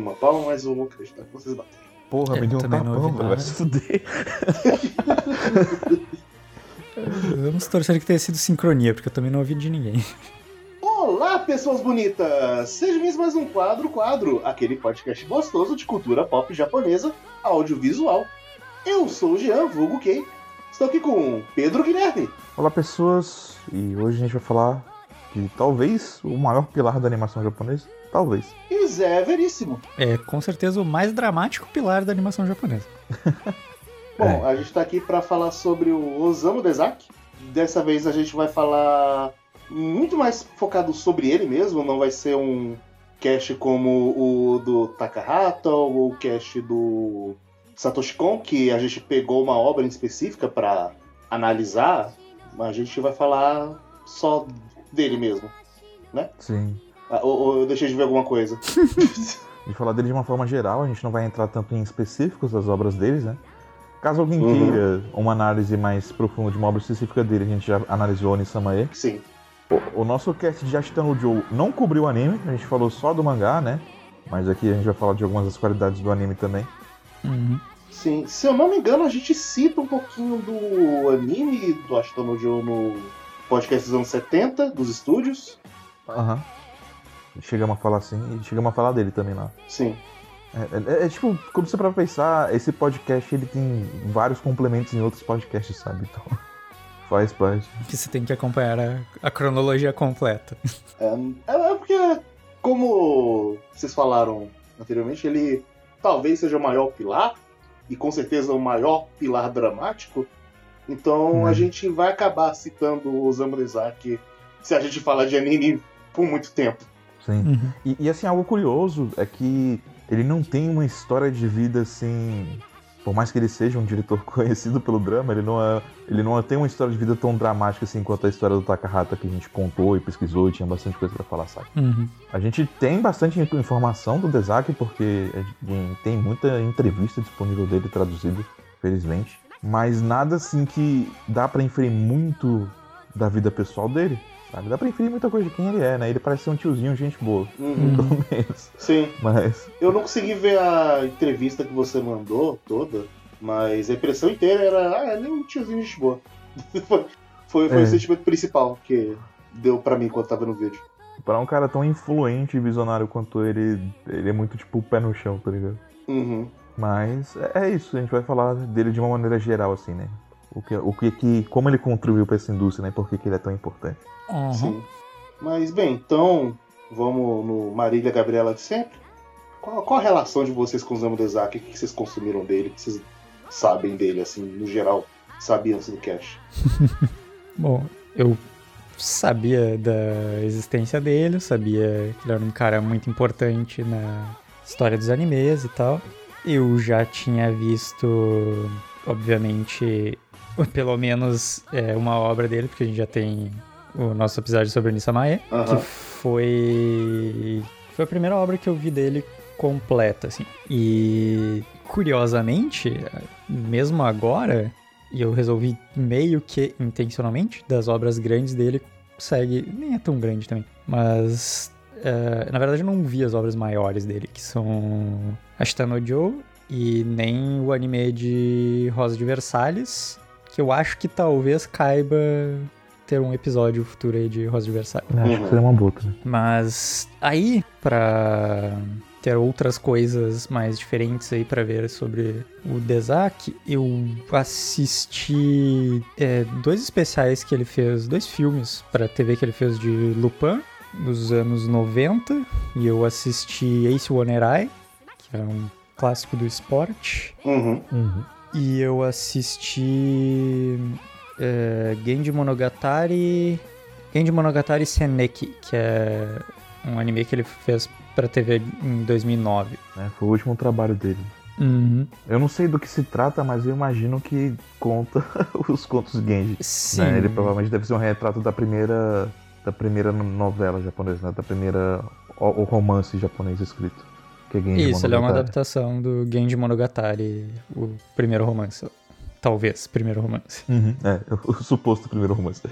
nenhuma palma, mas eu vou acreditar que vocês bateram. Porra, É, me deu um também não tapão. Vai se fuder. Vamos torcer que tenha sido sincronia, porque eu também não ouvi de ninguém. Olá, pessoas bonitas! Sejam bem-vindos a mais um Quadro Quadro, aquele podcast gostoso de cultura pop japonesa audiovisual. Eu sou o Jean, vulgo Kei. Estou aqui com Pedro Guilherme. Olá, pessoas. E hoje a gente vai falar de talvez o maior pilar da animação japonesa. Talvez. E Zé Veríssimo. É com certeza o mais dramático pilar da animação japonesa. Bom, a gente está aqui para falar sobre o Osamu Dezaki. Dessa vez a gente vai falar muito mais focado sobre ele mesmo, não vai ser um cast como o do Takahata ou o cast do Satoshi Kon, que a gente pegou uma obra em específica para analisar, mas a gente vai falar só dele mesmo. Sim. Ah, Ou, ou eu deixei de ver alguma coisa? Gente falar dele de uma forma geral, a gente não vai entrar tanto em específicos das obras deles, né? Caso alguém Uhum. queira uma análise mais profunda de uma obra específica dele, a gente já analisou Onisamae. Sim. O, o nosso cast de Ashita no Joe não cobriu o anime, a gente falou só do mangá, né? Mas aqui a gente vai falar de algumas das qualidades do anime também. Uhum. Sim, se eu não me engano, a gente cita um pouquinho do anime do Ashton no Joe no podcast dos anos 70, dos estúdios. Aham. Chegamos a falar assim e chegamos a falar dele também lá. Sim. É, é- é tipo, quando você para pensar, esse podcast ele tem vários complementos em outros podcasts, sabe? Então, faz parte. Que você tem que acompanhar a, a cronologia completa. É, é porque, como vocês falaram anteriormente, ele talvez seja o maior pilar, e com certeza o maior pilar dramático. Então Hum. a gente vai acabar citando o Osamu Dezaki se a gente falar de anime por muito tempo. Sim. Uhum. E, e, assim, algo curioso é que ele não tem uma história de vida assim. Por mais que ele seja um diretor conhecido pelo drama, ele não, é, ele não tem uma história de vida tão dramática assim quanto a história do Takahata que a gente contou e pesquisou e tinha bastante coisa pra falar, sabe? Uhum. A gente tem bastante informação do Dezaki, porque tem muita entrevista disponível dele traduzida, felizmente. Mas nada assim que dá pra inferir muito da vida pessoal dele, sabe? Dá pra inferir muita coisa de quem ele é, né? Ele parece ser um tiozinho, gente boa, Uhum. pelo menos. Sim. Mas, Eu não consegui ver a entrevista que você mandou toda, mas a impressão inteira era, ah, ele é um tiozinho de boa. foi foi, foi É. o sentimento principal que deu pra mim quando tava no vídeo. pra um cara tão influente e visionário quanto ele, ele é muito tipo o pé no chão, tá ligado? Uhum. Mas é, é isso, a gente vai falar dele de uma maneira geral, assim, né? O que, o que, que como ele contribuiu pra essa indústria, né? Por que, que ele é tão importante. Uhum. Sim. Mas bem, então vamos no Marília Gabriela de sempre. Qual, qual a relação de vocês com o Zamo Dezaki? O que vocês consumiram dele? O que vocês sabem dele, assim, no geral? Sabiam antes do cast? Bom, eu sabia da existência dele, sabia que ele era um cara muito importante na história dos animes e tal. Eu já tinha visto, obviamente, pelo menos é, uma obra dele, porque a gente já tem o nosso episódio sobre o Nisamae, que Aham. foi foi a primeira obra que eu vi dele completa, assim. E curiosamente, mesmo agora, e eu resolvi meio que intencionalmente das obras grandes dele segue nem é tão grande também, mas eh, na verdade eu não vi as obras maiores dele que são Ashita no Joe e nem o anime de Rosa de Versalhes, que eu acho que talvez caiba ter um episódio futuro aí de Rosa de Versalhes. É, acho Uhum. que seria uma boa, né? Mas aí, pra ter outras coisas mais diferentes aí pra ver sobre o Dezak, eu assisti é, dois especiais que ele fez, dois filmes pra TV que ele fez de Lupin, dos anos 90, e eu assisti Ace Onerai, que é um clássico do esporte, Uhum. Uhum. E eu assisti é, Genji Monogatari. Genji Monogatari Seneki, que é um anime que ele fez pra TV em 2009. É, foi o último trabalho dele. Uhum. Eu não sei do que se trata, mas eu imagino que conta os contos Genji. Sim. né? Ele provavelmente deve ser um retrato da primeira da primeira novela japonesa, né? da primeira o, o romance japonês escrito. Que é Genji Isso, ele é uma Monogatari. adaptação do Genji Monogatari, o primeiro romance. talvez, primeiro romance. Uhum, é, o, o suposto primeiro romance.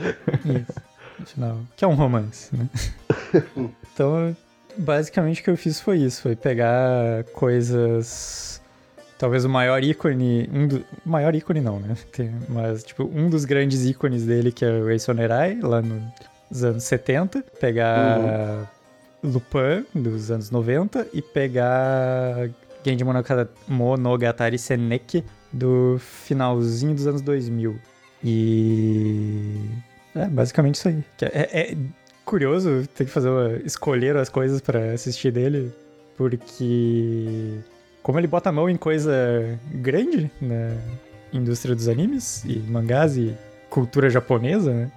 Isso. Afinal, que é um romance, né? então, basicamente o que eu fiz foi isso, foi pegar coisas talvez o maior ícone, um do, maior ícone não, né? Tem, mas tipo, um dos grandes ícones dele que é o Ace Onerai, lá nos anos 70, pegar uhum. Lupin dos anos 90 e pegar Genji Monogatari Seneki do finalzinho dos anos 2000. E é basicamente isso aí. É, é curioso ter que fazer uma, escolher as coisas para assistir dele, porque como ele bota a mão em coisa grande na indústria dos animes e mangás e cultura japonesa, né?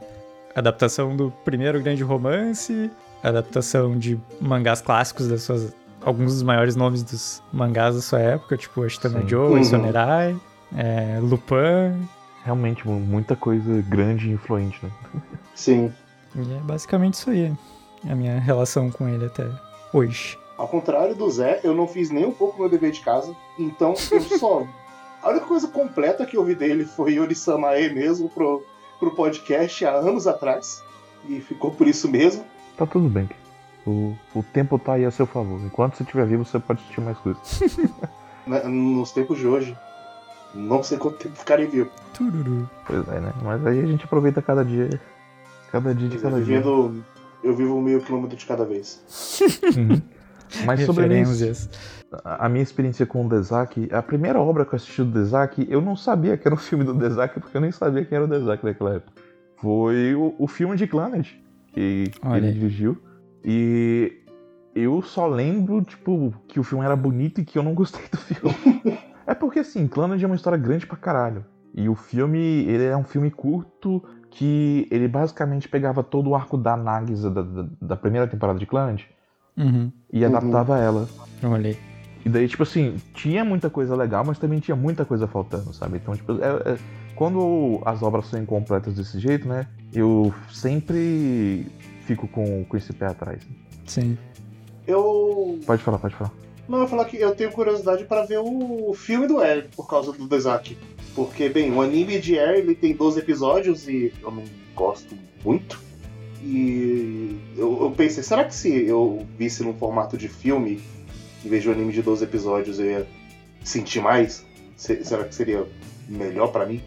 Adaptação do primeiro grande romance, adaptação de mangás clássicos das suas alguns dos maiores nomes dos mangás da sua época, tipo Ashitana Joe, uhum. Sonerai, é, Lupin. Realmente, muita coisa grande e influente, né? Sim. E é basicamente isso aí, a minha relação com ele até hoje. Ao contrário do Zé, eu não fiz nem um pouco meu dever de casa, então eu só. A única coisa completa que eu vi dele foi Yori Samae mesmo pro, pro podcast há anos atrás. E ficou por isso mesmo. Tá tudo bem. O, o tempo tá aí a seu favor. Enquanto você estiver vivo, você pode assistir mais coisas. Nos tempos de hoje. Não sei quanto tempo ficarem vivo. Tururu. Pois é, né? Mas aí a gente aproveita cada dia. Cada dia de cada eu dia. Vivendo, eu vivo meio quilômetro de cada vez. Uhum. Mas sobre a minha, a minha experiência com o Dezaki, a primeira obra que eu assisti do Dezaki, eu não sabia que era um filme do Dezaki, porque eu nem sabia quem era o Dezaki naquela época. Foi o, o filme de Clannad que Olha. ele dirigiu. E eu só lembro, tipo, que o filme era bonito e que eu não gostei do filme. é porque, assim, Clannad é uma história grande pra caralho. E o filme, ele é um filme curto que ele basicamente pegava todo o arco da Nagisa da, da, da primeira temporada de Clannad uhum. e adaptava uhum. ela. Olhei. E daí, tipo assim, tinha muita coisa legal, mas também tinha muita coisa faltando, sabe? Então, tipo, é, é, quando as obras são incompletas desse jeito, né? Eu sempre fico com, com esse pé atrás. Sim. Eu. Pode falar, pode falar. Não, eu vou falar que eu tenho curiosidade para ver o filme do Air por causa do Desaki. Porque, bem, o anime de Air ele tem 12 episódios e eu não gosto muito. E eu, eu pensei, será que se eu visse num formato de filme, em vez de um anime de 12 episódios, eu ia sentir mais? será que seria melhor para mim?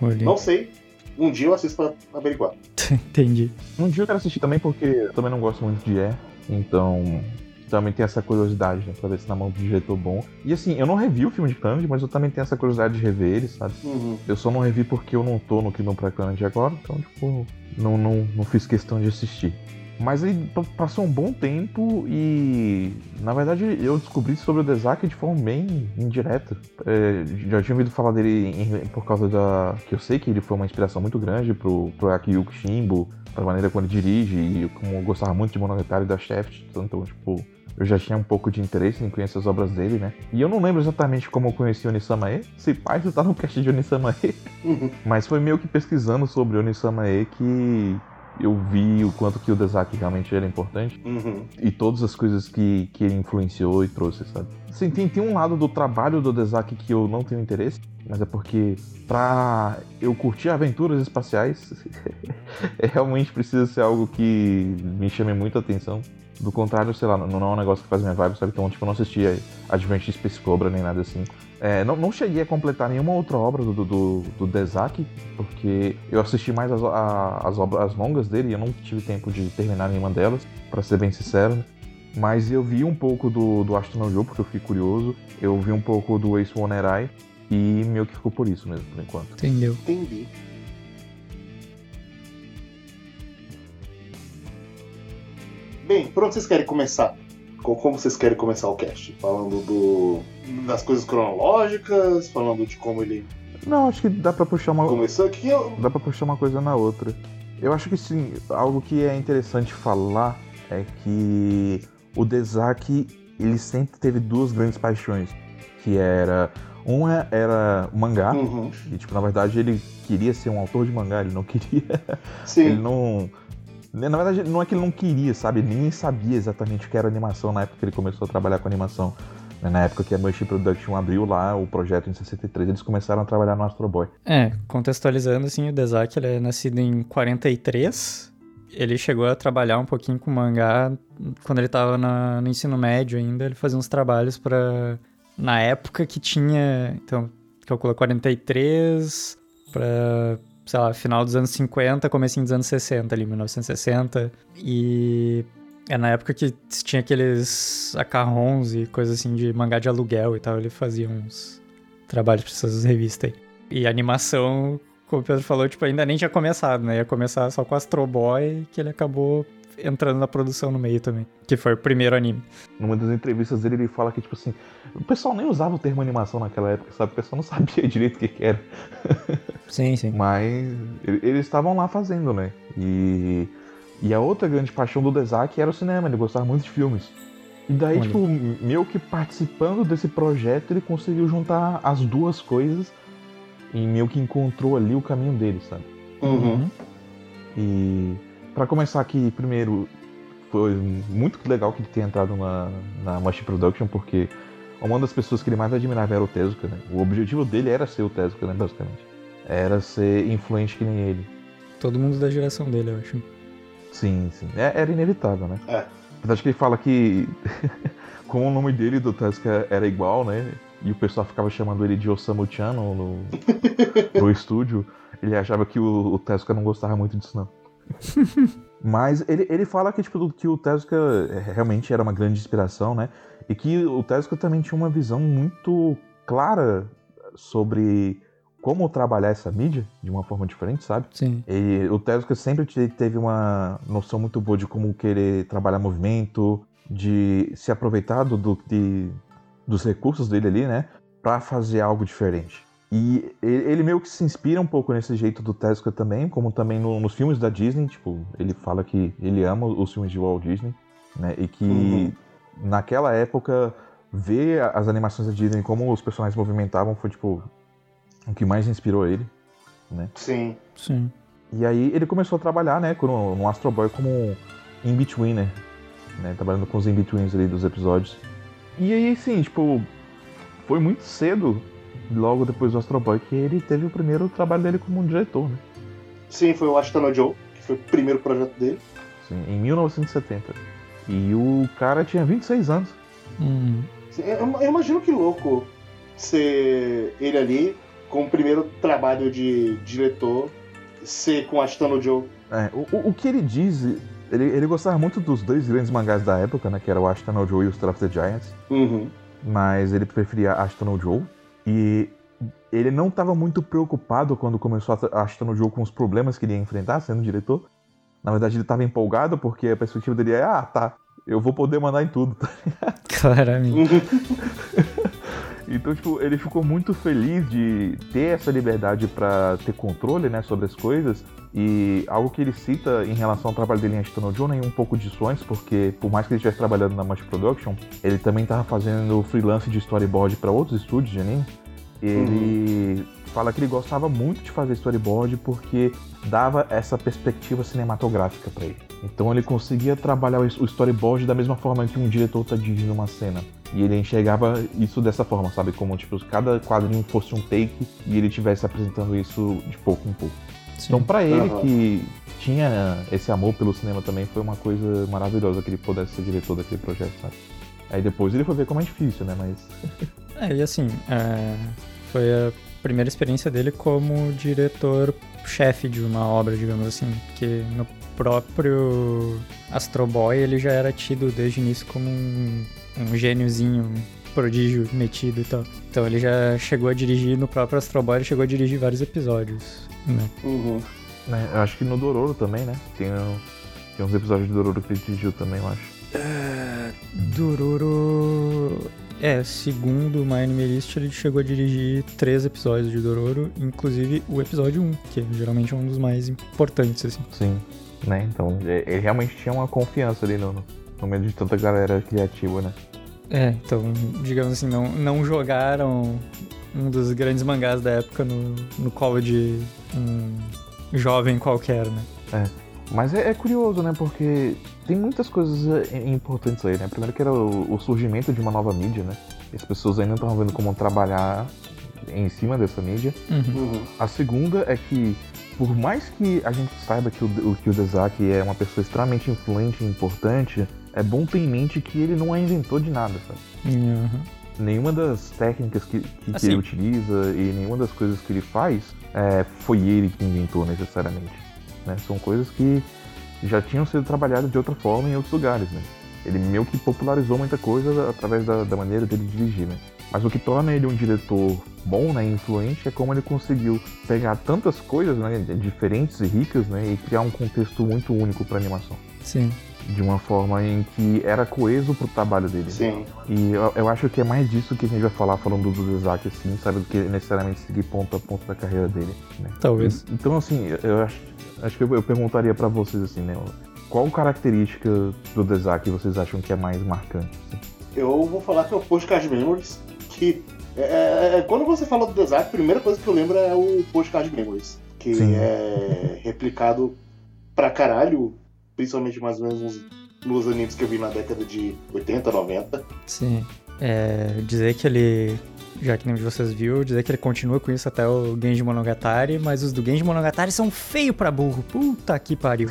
Olhei. Não sei. Um dia eu assisto pra averiguar. Entendi. Um dia eu quero assistir também porque eu também não gosto muito de Air, então também tenho essa curiosidade, né, pra ver se na mão do diretor bom. E assim, eu não revi o filme de Clanad, mas eu também tenho essa curiosidade de rever ele, sabe? Uhum. Eu só não revi porque eu não tô no clima pra Clanad agora, então, tipo, não, não, não fiz questão de assistir. Mas aí passou um bom tempo e, na verdade, eu descobri sobre o Dezaki de forma bem indireta. É, já tinha ouvido falar dele em, por causa da. que eu sei que ele foi uma inspiração muito grande pro, pro Akiyuki Shimbo, pra maneira como ele dirige, e como eu gostava muito de Monogatari da Shaft, então, tipo, eu já tinha um pouco de interesse em conhecer as obras dele, né? E eu não lembro exatamente como eu conheci Onisamae. Se pai, você tá no cast de Onisamae. Mas foi meio que pesquisando sobre Onisamae que eu vi o quanto que o Desaki realmente era importante. Uhum. E todas as coisas que, que ele influenciou e trouxe, sabe? Assim, tem, tem um lado do trabalho do Desaki que eu não tenho interesse, mas é porque pra eu curtir aventuras espaciais, é, realmente precisa ser algo que me chame muita atenção. Do contrário, sei lá, não, não é um negócio que faz minha vibe, sabe? Então, tipo, eu não assisti Advent Space Cobra nem nada assim. É, não, não cheguei a completar nenhuma outra obra do, do, do Dezaki, porque eu assisti mais as, a, as obras as longas dele e eu não tive tempo de terminar nenhuma delas, para ser bem sincero. Né? Mas eu vi um pouco do, do Astro no Jogo, porque eu fiquei curioso. Eu vi um pouco do Ace Onerai e meio que ficou por isso mesmo, por enquanto. Entendeu? Entendi. Bem, por onde vocês querem começar? Como vocês querem começar o cast? Falando do, das coisas cronológicas, falando de como ele. Não, acho que dá pra puxar uma. Começou aqui. Eu... Dá pra puxar uma coisa na outra. Eu acho que sim, algo que é interessante falar é que o Dezaki ele sempre teve duas grandes paixões, que era uma era mangá, uhum. e tipo, na verdade ele queria ser um autor de mangá, ele não queria. Sim. Ele não na verdade, não é que ele não queria, sabe? Nem sabia exatamente o que era animação na época que ele começou a trabalhar com animação. Na época que a Mushi Production abriu lá o projeto em 63, eles começaram a trabalhar no Astro Boy. É, contextualizando assim, o Dezaki ele é nascido em 43. Ele chegou a trabalhar um pouquinho com mangá quando ele tava na, no ensino médio ainda. Ele fazia uns trabalhos para Na época que tinha. Então, calcula 43 pra, sei lá, final dos anos 50, comecinho dos anos 60 ali, 1960. E é na época que tinha aqueles acarrons e coisas assim de mangá de aluguel e tal. Ele fazia uns trabalhos pra essas revistas aí. E animação, como o Pedro falou, tipo, ainda nem tinha começado, né? Ia começar só com Astro Boy, que ele acabou entrando na produção no meio também. Que foi o primeiro anime. Numa das entrevistas dele, ele fala que, tipo assim, o pessoal nem usava o termo animação naquela época, sabe? O pessoal não sabia direito o que, que era. Sim, sim. Mas eles estavam lá fazendo, né? E e a outra grande paixão do Dezaki era o cinema, ele gostava muito de filmes. E daí, Olha. tipo, meio que participando desse projeto, ele conseguiu juntar as duas coisas e meio que encontrou ali o caminho dele, sabe? Uhum. E para começar aqui, primeiro, foi muito legal que ele tenha entrado na, na Mush Production, porque uma das pessoas que ele mais admirava era o Tezuka, né? O objetivo dele era ser o Tezuka, né, basicamente. Era ser influente que nem ele. Todo mundo da geração dele, eu acho. Sim, sim. É, era inevitável, né? É. Acho que ele fala que, como o nome dele do Tezuka era igual, né? E o pessoal ficava chamando ele de Osamu-chan no, no, no estúdio, ele achava que o, o Tezuka não gostava muito disso, não. Mas ele, ele fala que, tipo, que o Tezuka é, realmente era uma grande inspiração, né? E que o Tezuka também tinha uma visão muito clara sobre como trabalhar essa mídia de uma forma diferente, sabe? Sim. E o Tezuka sempre teve uma noção muito boa de como querer trabalhar movimento, de se aproveitar do, do de, dos recursos dele ali, né? Pra fazer algo diferente. E ele meio que se inspira um pouco nesse jeito do Tezuka também, como também no, nos filmes da Disney. Tipo, ele fala que ele ama os filmes de Walt Disney, né? E que uhum. naquela época ver as animações da Disney, como os personagens movimentavam, foi tipo o que mais inspirou ele, né? Sim. Sim. E aí ele começou a trabalhar, né, no, no Astro Boy como in-betweener, né, trabalhando com os in-betweens ali dos episódios. E aí, sim, tipo, foi muito cedo, logo depois do Astro Boy, que ele teve o primeiro trabalho dele como um diretor, né? Sim, foi o Ashton Joe, que foi o primeiro projeto dele. Sim, em 1970. E o cara tinha 26 anos. Hum. Sim, eu, eu imagino que louco ser ele ali com o primeiro trabalho de diretor ser com Ashton Joe. É, o, o que ele diz, ele, ele gostava muito dos dois grandes mangás da época, né? Que era o Ashton Joe e o Star of the Giants. Uhum. Mas ele preferia Ashton Joe. E ele não estava muito preocupado quando começou a Ashton Joe com os problemas que ele ia enfrentar sendo diretor. Na verdade, ele estava empolgado porque a perspectiva dele é: ah, tá, eu vou poder mandar em tudo, tá Claramente. Então, tipo, ele ficou muito feliz de ter essa liberdade para ter controle, né, sobre as coisas. E algo que ele cita em relação ao trabalho dele em Ashton John é um pouco de sonhos, porque por mais que ele estivesse trabalhando na Mush Production, ele também estava fazendo freelance de storyboard para outros estúdios de anime. Ele uhum. fala que ele gostava muito de fazer storyboard porque dava essa perspectiva cinematográfica para ele. Então ele conseguia trabalhar o storyboard da mesma forma que um diretor está dirigindo uma cena. E ele enxergava isso dessa forma, sabe? Como tipo, cada quadrinho fosse um take e ele estivesse apresentando isso de pouco em pouco. Sim. Então, para ele uhum. que tinha esse amor pelo cinema também, foi uma coisa maravilhosa que ele pudesse ser diretor daquele projeto, sabe? Aí depois ele foi ver como é difícil, né? Mas. é, e assim, é... foi a primeira experiência dele como diretor-chefe de uma obra, digamos assim. Que no próprio Astro Boy ele já era tido desde o início como um um gêniozinho, prodígio metido e tal. Então ele já chegou a dirigir no próprio Astro Boy, ele chegou a dirigir vários episódios, né? Uhum. É, eu acho que no Dororo também, né? Tem, tem uns episódios de Dororo que ele dirigiu também, eu acho. Uh, Dororo. É, segundo o My Anime List, ele chegou a dirigir três episódios de Dororo, inclusive o episódio 1, que é geralmente um dos mais importantes, assim. Sim, né? Então ele realmente tinha uma confiança ali no, no meio de tanta galera criativa, né? É, então, digamos assim, não, não jogaram um dos grandes mangás da época no, no colo de um jovem qualquer, né? É. Mas é, é curioso, né? Porque tem muitas coisas é, importantes aí, né? Primeiro que era o, o surgimento de uma nova mídia, né? As pessoas ainda estavam vendo como trabalhar em cima dessa mídia. Uhum. Uhum. A segunda é que, por mais que a gente saiba que o, o- que o Dezaki é uma pessoa extremamente influente e importante, é bom ter em mente que ele não é inventor de nada, sabe? Uhum. Nenhuma das técnicas que, que, que Assim. ele utiliza e nenhuma das coisas que ele faz é, foi ele que inventou necessariamente. né? São coisas que já tinham sido trabalhadas de outra forma em outros lugares. Né? Ele meio que popularizou muita coisa através da, da maneira dele dirigir. Né? Mas o que torna ele um diretor bom né, e influente é como ele conseguiu pegar tantas coisas né, diferentes e ricas né, e criar um contexto muito único para animação. Sim. De uma forma em que era coeso pro trabalho dele. Sim. E eu, eu acho que é mais disso que a gente vai falar falando do Zezaki, assim, sabe? Do que necessariamente seguir ponto a ponto da carreira dele, né? Talvez. E- Então, assim, eu- acho, acho que eu, eu perguntaria pra vocês, assim, né? Qual característica do Zezaki vocês acham que é mais marcante? assim? Eu vou falar que é o Postcard Memories, que é, é- é- quando você fala do Desac, a primeira coisa que eu lembro é o Postcard Memories, que Sim. é replicado pra caralho, principalmente mais ou menos nos, nos animes que eu vi na década de 80, 90. Sim. É, dizer que ele, já que nenhum de vocês viu, dizer que ele continua com isso até o Genji Monogatari, mas os do Genji Monogatari são feio pra burro. Puta que pariu.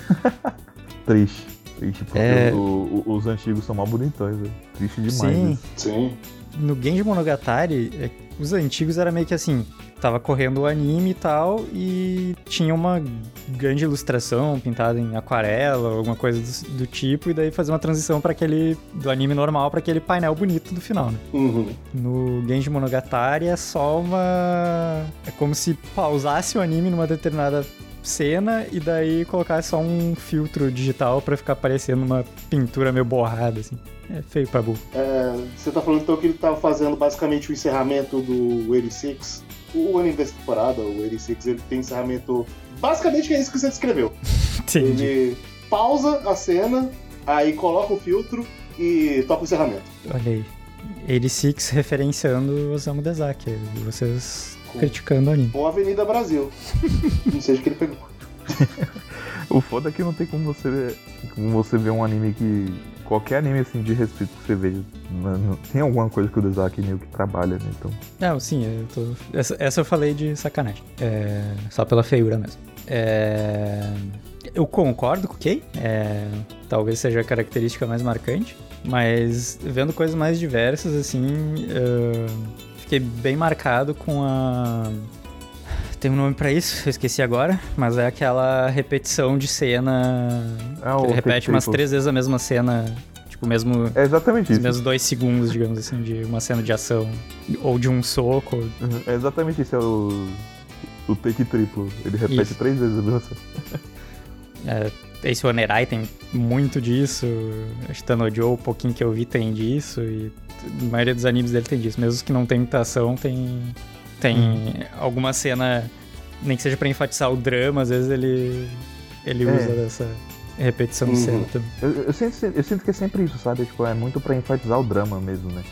Triste. Triste, porque É. o- o- os antigos são mais bonitões, velho. Triste demais. Sim. isso. Sim. No Genji Monogatari, é, os antigos era meio que assim, tava correndo o anime e tal, e tinha uma grande ilustração pintada em aquarela, alguma coisa do, do tipo, e daí fazia uma transição para aquele do anime normal para aquele painel bonito do final, né? Uhum. No Genji Monogatari é só uma. É como se pausasse o anime numa determinada cena e daí colocasse só um filtro digital pra ficar parecendo uma pintura meio borrada, assim. É feio pra burro. É, você tá falando então que ele tava fazendo basicamente o encerramento do 86. O anime dessa temporada, o 86, ele tem encerramento. Basicamente é isso que você descreveu. Entendi. Ele pausa a cena, aí coloca o filtro e toca o encerramento. Olha aí. 86 referenciando o Osamu Dezaki. e Vocês Com- criticando o anime. Ou Avenida Brasil. Não sei de que ele pegou. O foda é que não tem como você, como você ver um anime que. Qualquer anime assim de respeito que você veja. não- tem alguma coisa que o Dezaki meio que trabalha, né? Então. Não, sim, eu tô... essa, essa eu falei de sacanagem. É... Só pela feiura mesmo. É... Eu concordo com o Kay. É... Talvez seja a característica mais marcante. Mas vendo coisas mais diversas, assim, eu fiquei bem marcado com a. Tem um nome pra isso, eu esqueci agora, mas é aquela repetição de cena. Ah, que ele repete umas três vezes a mesma cena, tipo, mesmo É exatamente os isso. mesmos dois segundos, digamos assim, de uma cena de ação. Ou de um soco. Uhum, É exatamente isso, é o. O take triplo. Ele repete Isso. três vezes a mesma cena. É, esse Onerai tem muito disso. Shitano Joe, o pouquinho que eu vi, tem disso. E a maioria dos animes dele tem disso. Mesmo os que não tem muita ação, tem, tem Uhum. alguma cena, nem que seja pra enfatizar o drama, às vezes ele, ele É. usa dessa repetição de Uhum. cena também. Eu, eu sinto, eu sinto que é sempre isso, sabe? Tipo, é muito pra enfatizar o drama mesmo, né?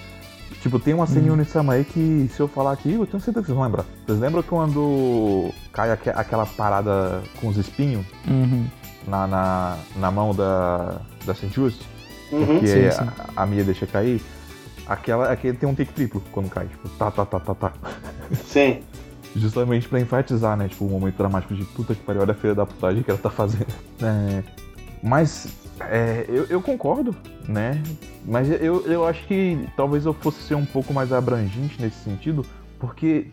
Tipo, tem uma cena em Hum. Unisama aí que, se eu falar aqui, eu tenho certeza que vocês vão lembrar. Vocês lembram quando cai aque- aquela parada com os espinhos Uhum. na, na, na mão da, da Saint-Just? Uhum. que sim, a, sim. a Mia deixa cair? Aquela, aquele tem um take triplo quando cai, tipo, tá, tá, tá, tá, tá. Sim. Justamente pra enfatizar, né? Tipo, o momento dramático de puta que pariu, olha a filha da putagem que ela tá fazendo. É, mas é, eu, eu concordo, né? Mas eu, eu acho que talvez eu fosse ser um pouco mais abrangente nesse sentido, porque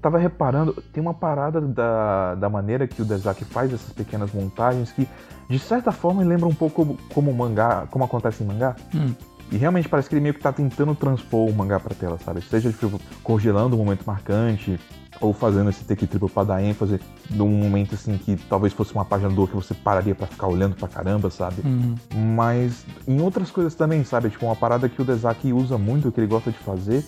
tava reparando, tem uma parada da, da maneira que o Dezaki faz essas pequenas montagens que, de certa forma, lembra um pouco como, como o mangá, como acontece em mangá. Hum. E realmente parece que ele meio que tá tentando transpor o mangá pra tela, sabe? Seja tipo, congelando um momento marcante, ou fazendo esse take triplo pra dar ênfase num momento assim que talvez fosse uma página do que você pararia pra ficar olhando pra caramba, sabe? Uhum. Mas em outras coisas também, sabe? Tipo, uma parada que o Dezaki usa muito, que ele gosta de fazer,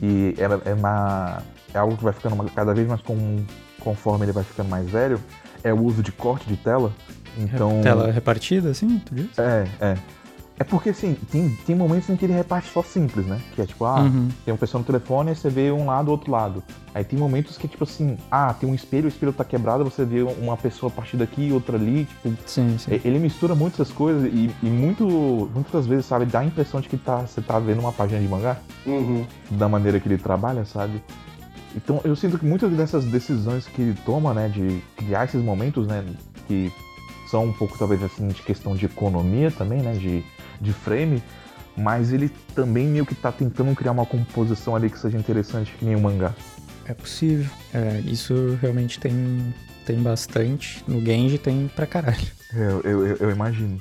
e é, é, uma, é algo que vai ficando cada vez mais com, conforme ele vai ficando mais velho, é o uso de corte de tela. Então. Tela repartida, assim, tu diz? É, é. É porque, assim, tem, tem momentos em que ele reparte só simples, né? Que é tipo, ah, Uhum. tem uma pessoa no telefone, aí você vê um lado, outro lado. Aí tem momentos que, tipo assim, ah, tem um espelho, o espelho tá quebrado, você vê uma pessoa a partir daqui, outra ali, tipo... Sim, sim. e- Ele mistura muito essas coisas e, e muito, muitas vezes, sabe, dá a impressão de que tá, você tá vendo uma página de mangá, Uhum. da maneira que ele trabalha, sabe? Então eu sinto que muitas dessas decisões que ele toma, né, de criar esses momentos, né, que são um pouco talvez assim de questão de economia também, né, de, de frame, mas ele também meio que tá tentando criar uma composição ali que seja interessante que nem o mangá. É possível. É, isso realmente tem, tem bastante. No Genji tem pra caralho. É, Eu, eu, eu, eu imagino.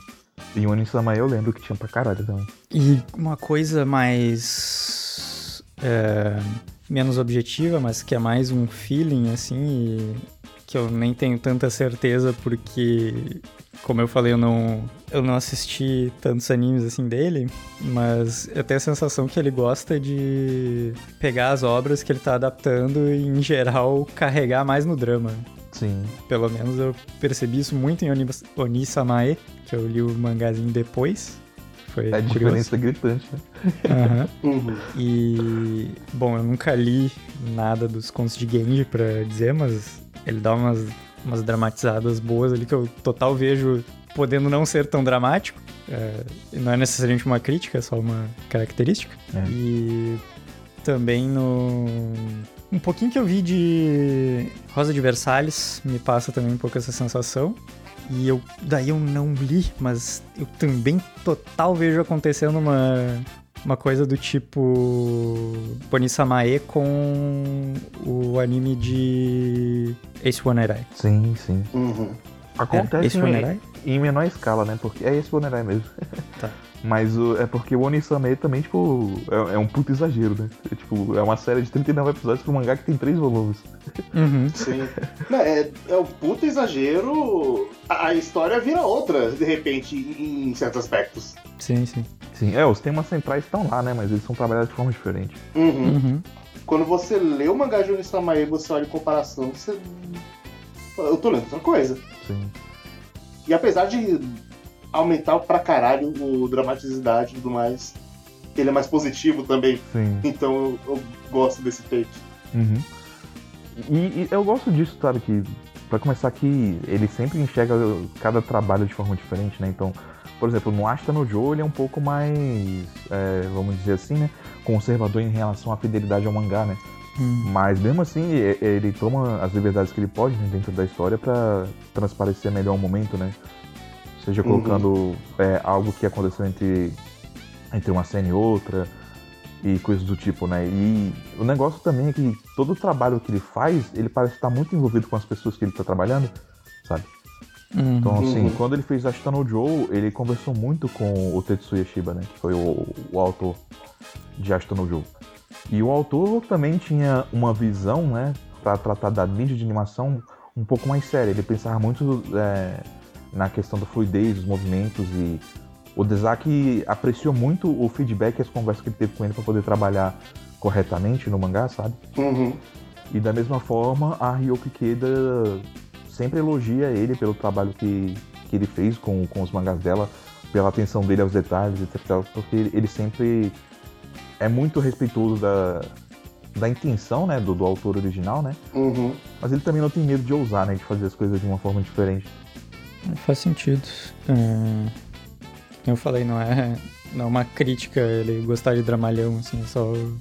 E o Onisama eu lembro que tinha pra caralho também. E uma coisa mais. é, menos objetiva, mas que é mais um feeling, assim, e que eu nem tenho tanta certeza porque, como eu falei, eu não, eu não assisti tantos animes assim dele, mas eu tenho a sensação que ele gosta de pegar as obras que ele tá adaptando e, em geral, carregar mais no drama. Sim. Pelo menos eu percebi isso muito em Oni, Oni Samae, que eu li o mangazinho depois. Foi É a curioso. diferença gritante, né? Aham. Uhum. E, bom, eu nunca li nada dos contos de Genji pra dizer, mas ele dá umas, umas dramatizadas boas ali que eu total vejo podendo não ser tão dramático. É, não é necessariamente uma crítica, é só uma característica. É. E também no. Um pouquinho que eu vi de Rosa de Versalhes me passa também um pouco essa sensação. E eu daí eu não li, mas eu também total vejo acontecendo uma uma coisa do tipo Bonisamae com o anime de Ace One Erai. Sim, sim. Uhum. Acontece Ace One em, em menor escala, né? Porque é esse Bonerai mesmo. Tá. Mas o- é porque o Onisame também, tipo, é, é um puto exagero, né? É, tipo, é uma série de 39 episódios pro mangá que tem três volumes. Uhum. Sim. Não, é, é um puta exagero. A, a história vira outra, de repente, em, em certos aspectos. Sim, sim. Sim, é, os temas centrais estão lá, né? Mas eles são trabalhados de forma diferente. Uhum. Uhum. Quando você lê o mangá de Onisamae e você olha em comparação, você. Eu tô lendo outra coisa. Sim. E apesar de aumentar pra caralho o dramaticidade e tudo mais, ele é mais positivo também. Sim. Então eu, eu gosto desse take. Uhum. E, e eu gosto disso, sabe? Que, pra começar aqui, ele sempre enxerga cada trabalho de forma diferente, né? Então, por exemplo, no Ashita no Joe, ele é um pouco mais, é, vamos dizer assim, né? Conservador em relação à fidelidade ao mangá, né? Uhum. Mas mesmo assim, ele toma as liberdades que ele pode né, dentro da história pra transparecer melhor o momento, né? Seja Uhum. colocando é, algo que aconteceu entre, entre uma cena e outra e coisas do tipo, né? E o negócio também é que todo o trabalho que ele faz, ele parece estar muito envolvido com as pessoas que ele está trabalhando, sabe? Uhum. Então, assim, Uhum. quando ele fez Ashita no Joe, ele conversou muito com o Tetsuya Shiba, né? Que foi o, o autor de Ashita no Joe. E o autor também tinha uma visão, né? Pra tratar da mídia de animação um pouco mais séria. Ele pensava muito é, na questão da fluidez dos movimentos e o Dezaki apreciou muito o feedback e as conversas que ele teve com ele para poder trabalhar corretamente no mangá, sabe? Uhum. E da mesma forma, a Ryoki Ikeda sempre elogia ele pelo trabalho que, que ele fez com, com os mangás dela, pela atenção dele aos detalhes, etc. Porque ele- ele sempre é muito respeitoso da, da intenção, né, do, do autor original, né? Uhum. Mas ele também não tem medo de ousar, né, de fazer as coisas de uma forma diferente. Faz sentido. É, Eu falei, não é, não é uma crítica ele gostar de dramalhão, assim, é só o,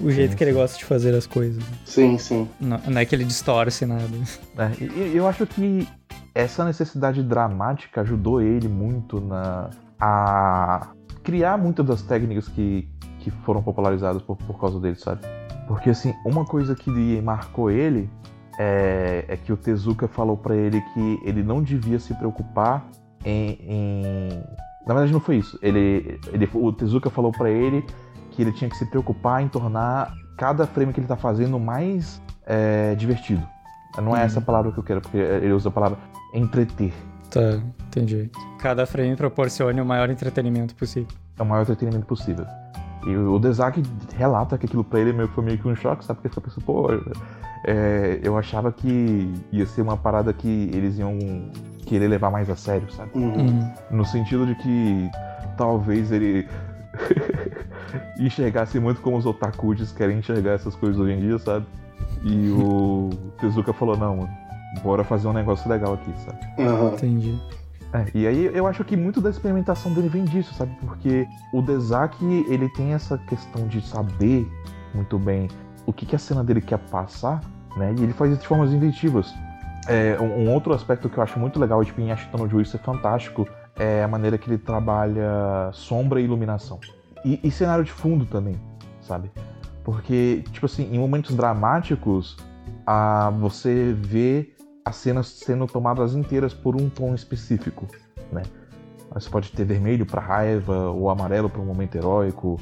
o jeito Sim, que ele sim. gosta de fazer as coisas. Sim, sim. Não, não é que ele distorce nada. É, eu acho que essa necessidade dramática ajudou ele muito na a criar muitas das técnicas que, que foram popularizadas por, por causa dele, sabe? Porque assim, uma coisa que marcou ele é, é que o Tezuka falou pra ele que ele não devia se preocupar em, em- na verdade não foi isso. Ele, ele o Tezuka falou pra ele que ele tinha que se preocupar em tornar cada frame que ele tá fazendo mais é, divertido. Não é Uhum. essa palavra que eu quero, porque ele usa a palavra entreter. Tá, entendi. Cada frame proporcione o maior entretenimento possível. É o maior entretenimento possível. E o Dezaki relata que aquilo pra ele meio foi meio que um choque, sabe? Porque você pensa, pô, é, eu achava que ia ser uma parada que eles iam querer levar mais a sério, sabe? Uhum. No sentido de que talvez ele enxergasse muito como os otakus querem enxergar essas coisas hoje em dia, sabe? E o Tezuka falou, não, mano, bora fazer um negócio legal aqui, sabe? Uhum. Entendi. É, e aí eu acho que muito da experimentação dele vem disso, sabe? Porque o Dezaki, ele tem essa questão de saber muito bem o que, que a cena dele quer passar, né? E ele faz isso de formas inventivas. É, um, outro aspecto que eu acho muito legal, tipo, em Ashton Juice é fantástico, é a maneira que ele trabalha sombra e iluminação. E, e cenário de fundo também, sabe? Porque, tipo assim, em momentos dramáticos, a, você vê as cenas sendo tomadas inteiras por um tom específico, né? Você pode ter vermelho para raiva, ou amarelo para um momento heróico,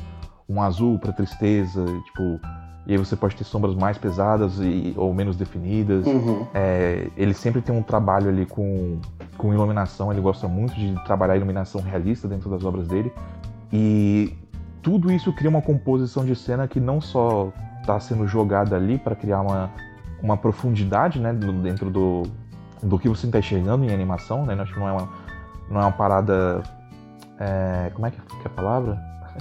um azul para tristeza, tipo, e aí você pode ter sombras mais pesadas e, ou menos definidas. Uhum. É, ele sempre tem um trabalho ali com, com iluminação, ele gosta muito de trabalhar a iluminação realista dentro das obras dele. E tudo isso cria uma composição de cena que não só está sendo jogada ali para criar uma, uma profundidade né, do- dentro do, do que você está enxergando em animação, né? Acho que não é uma, não é uma parada. é, como é que que é a palavra?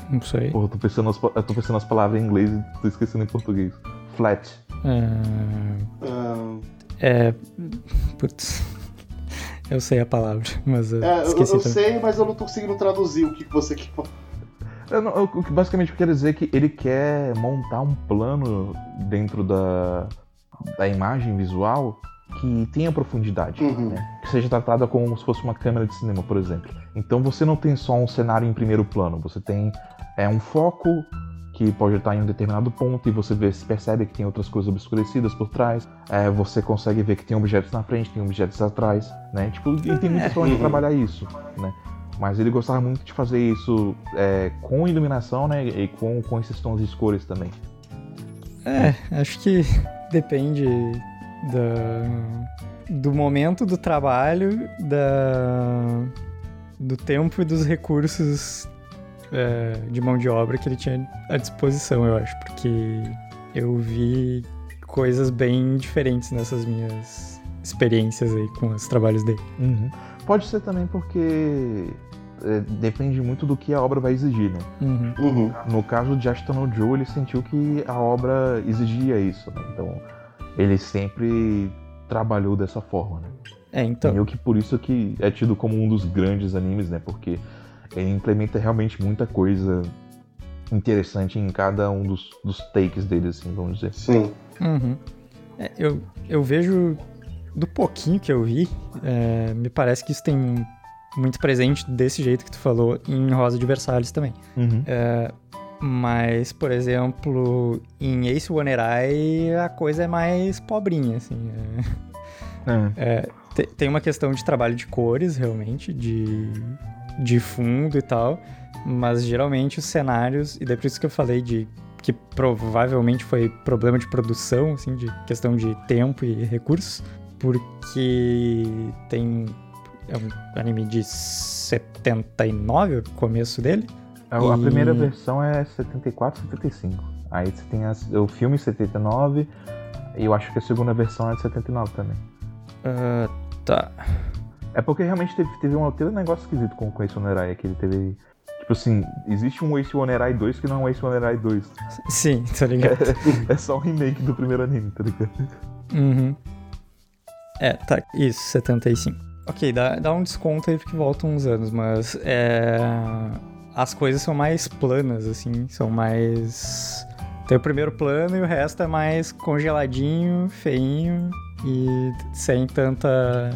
Não sei. Porra, eu tô pensando nas, pa- eu tô pensando nas palavras em inglês e tô esquecendo em português. Flat. É, Ah, é. Putz. Eu sei a palavra, mas eu é, eu, esqueci eu também. sei, mas eu não tô conseguindo traduzir o que que você quer. Eu eu- o que basicamente eu quero dizer é que ele quer montar um plano dentro da, da imagem visual que tenha profundidade, Uhum. né? que seja tratada como se fosse uma câmera de cinema, por exemplo. Então você não tem só um cenário em primeiro plano, você tem é, um foco que pode estar em um determinado ponto e você vê, percebe que tem outras coisas obscurecidas por trás. É, você consegue ver que tem objetos na frente, tem objetos atrás, né? Tipo, ele tem muita forma de Uhum. trabalhar isso, né? Mas ele gostava muito de fazer isso é, com iluminação, né? E com, com esses tons de cores também. É, acho que depende da, do momento do trabalho, da, do tempo e dos recursos é, de mão de obra que ele tinha à disposição, eu acho. Porque eu vi coisas bem diferentes nessas minhas experiências aí com os trabalhos dele. Pode ser também porque depende muito do que a obra vai exigir, né? Uhum. Uhum. No caso de Ashton Joe, ele sentiu que a obra exigia isso, né? Então ele sempre trabalhou dessa forma, né? É, então. Meio que por isso que é tido como um dos grandes animes, né? Porque ele implementa realmente muita coisa interessante em cada um dos, dos takes dele, assim, vamos dizer. Sim. Uhum. É, eu, eu vejo, do pouquinho que eu vi, é, me parece que isso tem muito presente desse jeito que tu falou em Rosa de Versalhes também. É, mas, por exemplo, em Ace Onerai a coisa é mais pobrinha, assim. é. É. Te- Tem uma questão de trabalho de cores, realmente, de, de fundo e tal, mas geralmente os cenários, e daí por isso que eu falei de que provavelmente foi problema de produção, assim, de questão de tempo e recursos, porque tem é um anime de 79, o começo dele. A, a E- primeira versão é 74, 75. Aí você tem as- o filme 79 e eu acho que a segunda versão é de 79 também. Ah, tá. É porque realmente teve, teve, um, teve um negócio esquisito com, com Ace Onerai, que ele teve... Tipo assim, existe um Ace Onerai 2 que não é um Ace Onerai 2. Sim, tá ligado. É só um remake do primeiro anime, tá ligado? Uhum. É, tá. Isso, 75. Ok, dá, dá um desconto aí porque volta uns anos, mas é, as coisas são mais planas, assim, são mais. Tem o primeiro plano e o resto é mais congeladinho, feinho e sem tanta.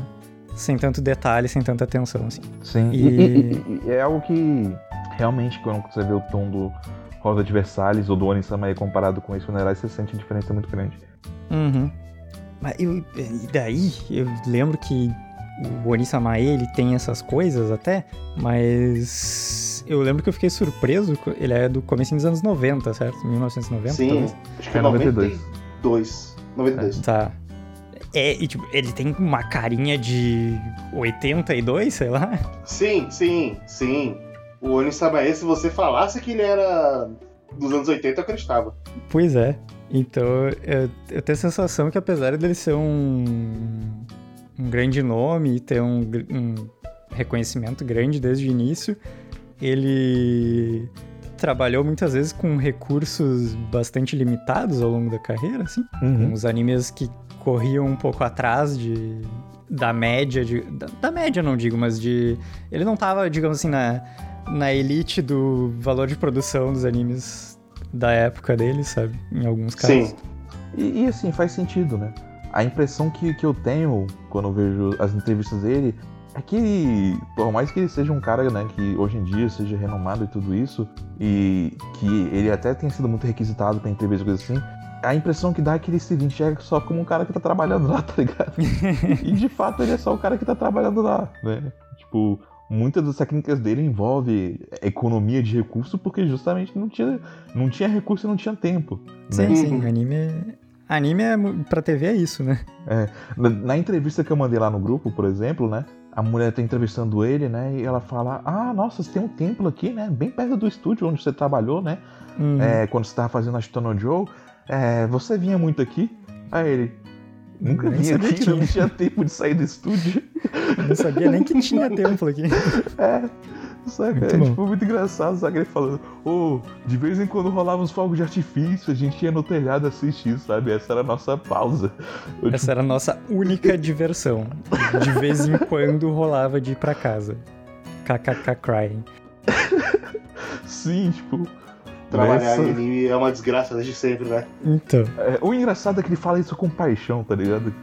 sem tanto detalhe, sem tanta atenção, assim. Sim, E- e, e- é algo que realmente quando você vê o tom do Rosa de Versalhes ou do Onisama aí comparado com Ace Onerai, você sente a diferença muito grande. Uhum. Mas eu, e daí, eu lembro que o Onisama ele tem essas coisas até, mas eu lembro que eu fiquei surpreso, ele é do começo dos anos 90, certo? 1990, Sim. talvez. Acho que é É 92. 92. 92. Tá. É, e tipo, ele tem uma carinha de 82, sei lá. Sim, sim, sim. O Onisamae, se você falasse que ele era dos anos 80, eu acreditava. Pois é. Então, eu, eu tenho a sensação que apesar dele ser um um grande nome e ter um, um reconhecimento grande desde o início, ele trabalhou muitas vezes com recursos bastante limitados ao longo da carreira, assim. Uhum. Uns animes que corriam um pouco atrás de da média de da, da média não digo, mas de ele não tava, digamos assim, na na elite do valor de produção dos animes da época dele, sabe? Em alguns casos. Sim. E, e, assim, faz sentido, né? A impressão que, que eu tenho quando eu vejo as entrevistas dele é que, por mais que ele seja um cara, né, que hoje em dia seja renomado e tudo isso, e que ele até tenha sido muito requisitado pra entrevista e coisa assim, a impressão que dá é que ele se enxerga só como um cara que tá trabalhando lá, tá ligado? e de fato ele é só o cara que tá trabalhando lá, né? Tipo, muitas das técnicas dele envolve economia de recurso porque justamente não tinha, não tinha recurso e não tinha tempo. Sim, né? sim, anime anime é pra TV é isso, né? Na, na entrevista que eu mandei lá no grupo, por exemplo, né? A mulher tá entrevistando ele, né? E ela fala: Ah, nossa, você tem um templo aqui, né? Bem perto do estúdio onde você trabalhou, né? Uhum. É, quando você tava fazendo a Shitono Joe. É, você vinha muito aqui? Aí ele. Nunca Nem sabia aqui, que não tinha." tinha tempo de sair do estúdio. Não sabia nem que tinha templo aqui. É. Saca? Muito é bom. tipo muito engraçado, sabe? Ele falando, ô, de vez em quando rolava uns fogos de artifício, a gente ia no telhado assistir, sabe? Essa era a nossa pausa. Eu, Essa era a nossa única diversão. De vez em quando rolava de ir pra casa. KKK crying. Sim, tipo. Trabalhar nessa- em anime é uma desgraça desde sempre, né? Então, É, o engraçado é que ele fala isso com paixão, tá ligado?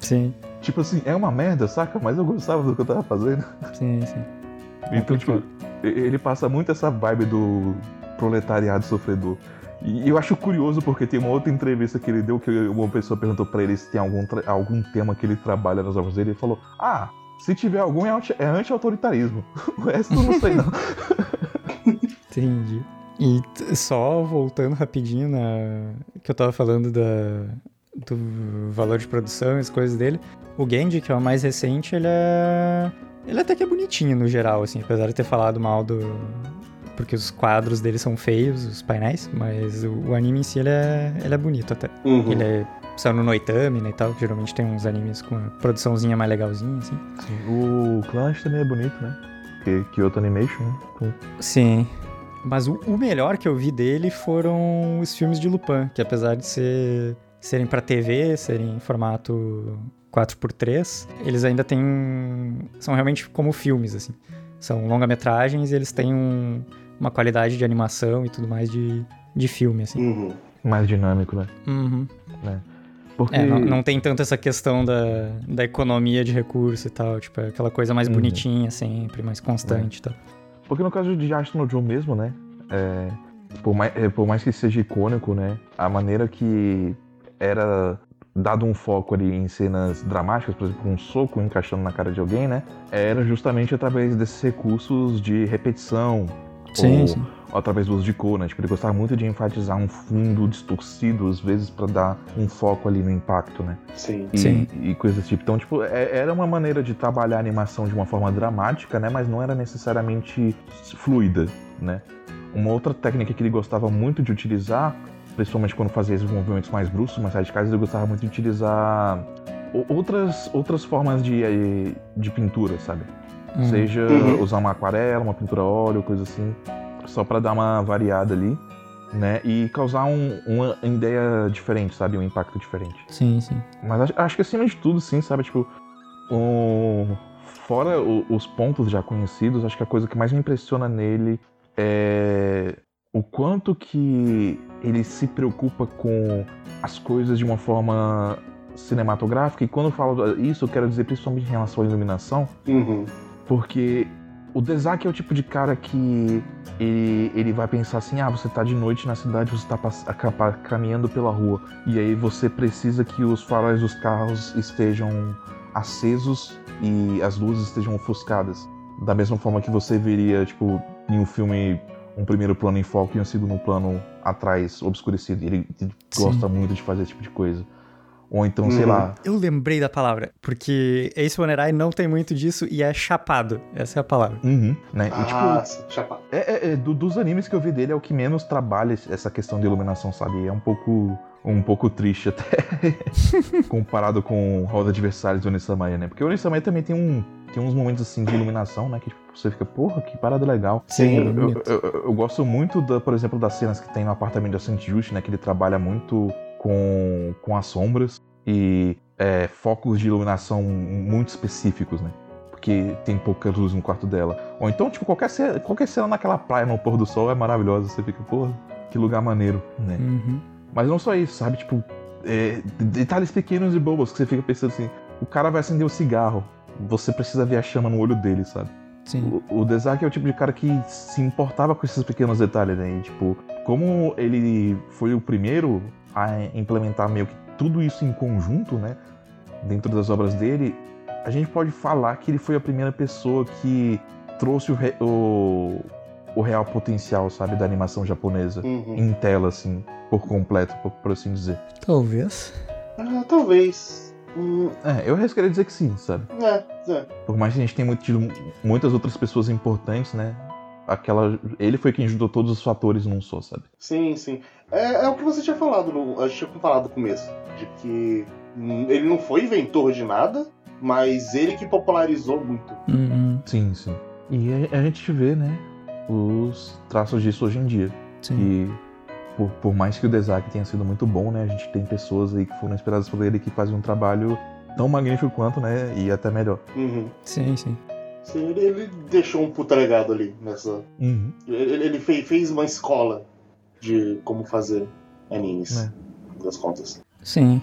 sim, Tipo assim, é uma merda, saca? Mas eu gostava do que eu tava fazendo. sim, sim. Então, Complicado. tipo, ele passa muito essa vibe do proletariado sofredor. E eu acho curioso porque tem uma outra entrevista que ele deu que uma pessoa perguntou pra ele se tem algum, algum tema que ele trabalha nas obras dele. Ele falou: Ah, se tiver algum é é anti-autoritarismo. o resto eu não sei não. Entendi. E só voltando rapidinho na. que eu tava falando da. do valor de produção e as coisas dele. O Genji, que é o mais recente, ele é. Ele até que é bonitinho no geral, assim, apesar de ter falado mal do. Porque os quadros dele são feios, os painéis, mas o, o anime em si ele é, ele é bonito até. Uhum. Ele é. Saiu no Noitame, né, e tal, que geralmente tem uns animes com a produçãozinha mais legalzinha, assim. O Clash também é bonito, né? Que, Kyoto Animation, né? Então, Sim. Mas o, o melhor que eu vi dele foram os filmes de Lupin, que apesar de ser, serem pra TV, serem em formato 4x3, eles ainda têm. são realmente como filmes, assim. São longa-metragens e eles têm um- uma qualidade de animação e tudo mais de, de filme, assim. Uhum. mais dinâmico, né? Uhum. Porque. É, não, não tem tanto essa questão da, da economia de recurso e tal, tipo, é aquela coisa mais Uhum. bonitinha sempre, mais constante e tal. Porque no caso de Ashton no Joe mesmo, né? é, por, mais, é, por mais que seja icônico, né? A maneira que era dado um foco ali em cenas dramáticas, por exemplo, um soco encaixando na cara de alguém, né? Era justamente através desses recursos de repetição. Sim, ou, sim. ou através do uso de cor, né? Tipo, ele gostava muito de enfatizar um fundo distorcido, às vezes, pra dar um foco ali no impacto, né? Sim. e, Sim. e coisas desse tipo. Então, tipo, é- era uma maneira de trabalhar a animação de uma forma dramática, né? Mas não era necessariamente fluida, né? Uma outra técnica que ele gostava muito de utilizar, principalmente quando fazia esses movimentos mais bruscos, mais radicais, ele gostava muito de utilizar outras, outras formas de, de pintura, sabe? Uhum. Seja Uhum. usar uma aquarela, uma pintura a óleo, coisa assim, só pra dar uma variada ali, né? E causar um- uma ideia diferente, sabe? Um impacto diferente. Sim, sim. Mas acho, acho que acima de tudo, sim, sabe? Tipo, o- fora o- os pontos já conhecidos, acho que a coisa que mais me impressiona nele é o quanto que ele se preocupa com as coisas de uma forma cinematográfica. E quando eu falo isso, eu quero dizer principalmente em relação à iluminação, Uhum. porque o Dezak é o tipo de cara que ele, ele vai pensar assim: ah, você tá de noite na cidade, você tá caminhando pela rua, e aí você precisa que os faróis dos carros estejam acesos e as luzes estejam ofuscadas. Da mesma forma que você veria, tipo, em um filme, um primeiro plano em foco e um segundo plano atrás, obscurecido. Ele, ele gosta muito de fazer esse tipo de coisa. Ou então, sei Uhum. lá. Eu lembrei da palavra, porque Ace Onerai não tem muito disso e é chapado. Essa é a palavra. Uhum, né? E, tipo, Ah, sim, chapa. É, é- é, do- dos animes que eu vi dele é o que menos trabalha essa questão de iluminação, sabe? É um pouco um pouco triste até comparado com Roda Adversários do Onisamaia, né? Porque o Onisamaia também tem um tem uns momentos assim de iluminação, né? Que tipo, você fica, porra, que parada legal. Sim, eu, eu, eu- eu gosto muito, da, por exemplo, das cenas que tem no apartamento da Saint Just, né? Que ele trabalha muito com, com as sombras e é, focos de iluminação muito específicos, né? Porque tem pouca luz no quarto dela. Ou então, tipo, qualquer cena, qualquer cena naquela praia no pôr do sol é maravilhosa. Você fica, porra, que lugar maneiro, né? Uhum. Mas não só isso, sabe? Tipo, é, detalhes pequenos e bobos que você fica pensando assim: o cara vai acender o cigarro, você precisa ver a chama no olho dele, sabe? Sim. O, o Dezak é o tipo de cara que se importava com esses pequenos detalhes, né? E, tipo, como ele foi o primeiro a implementar meio que tudo isso em conjunto, né? Dentro das obras dele, a gente pode falar que ele foi a primeira pessoa que trouxe o, re- o, o real potencial, sabe, da animação japonesa Uhum. em tela, assim, por completo, por, por assim dizer. Talvez. Ah, talvez. Hum, É, eu arriscaria dizer que sim, sabe? é, é. Por mais que a gente tenha tido muitas outras pessoas importantes, né? Aquela. Ele foi quem juntou todos os fatores num só, sabe? Sim, sim. É, é o que você tinha falado, no, a gente tinha falado no começo. De que hum, ele não foi inventor de nada, mas ele que popularizou muito. Uhum. Sim, sim. E a, a gente vê, né? Os traços disso hoje em dia. Sim. E por, por mais que o Desak tenha sido muito bom, né? A gente tem pessoas aí que foram inspiradas por ele que fazem um trabalho tão magnífico quanto, né? E até melhor. Uhum. Sim, sim. Sim, ele, ele deixou um puta legado ali nessa. Uhum. Ele, ele fez, fez uma escola de como fazer animes, Né. das contas. Sim.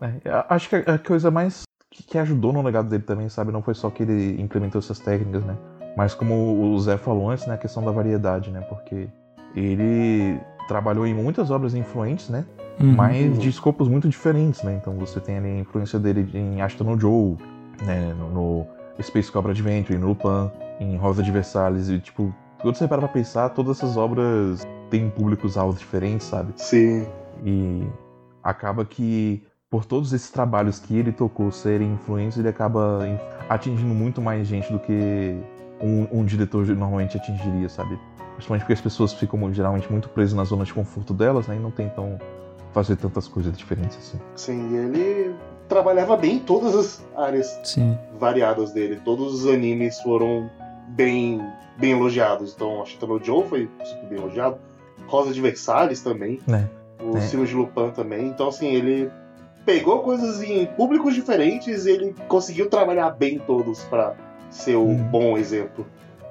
É, acho que a coisa mais que, que ajudou no legado dele também, sabe, não foi só que ele implementou essas técnicas, né? Mas como o Zé falou antes, né, a questão da variedade, né? Porque ele trabalhou em muitas obras influentes, né? Uhum. Mas de escopos muito diferentes, né? Então você tem ali a influência dele em Ashton Joe, né? No, no Space Cobra Adventure, no Lupin, em Rosa de Versalhes, e tipo, quando você para pra pensar, todas essas obras têm públicos alvos diferentes, sabe? Sim. E acaba que, por todos esses trabalhos que ele tocou serem influentes, ele acaba in- atingindo muito mais gente do que um, um diretor normalmente atingiria, sabe? Principalmente porque as pessoas ficam geralmente muito presas na zona de conforto delas, né? E não tentam fazer tantas coisas diferentes assim. Sim, e ele trabalhava bem em todas as áreas Sim. variadas dele. Todos os animes foram bem, bem elogiados. Então, acho que no Joe foi super bem elogiado. Rosa de Versalhes também. Né? O É. Sino de Lupin também. Então, assim, ele pegou coisas em públicos diferentes e ele conseguiu trabalhar bem todos pra ser o Uhum. bom exemplo.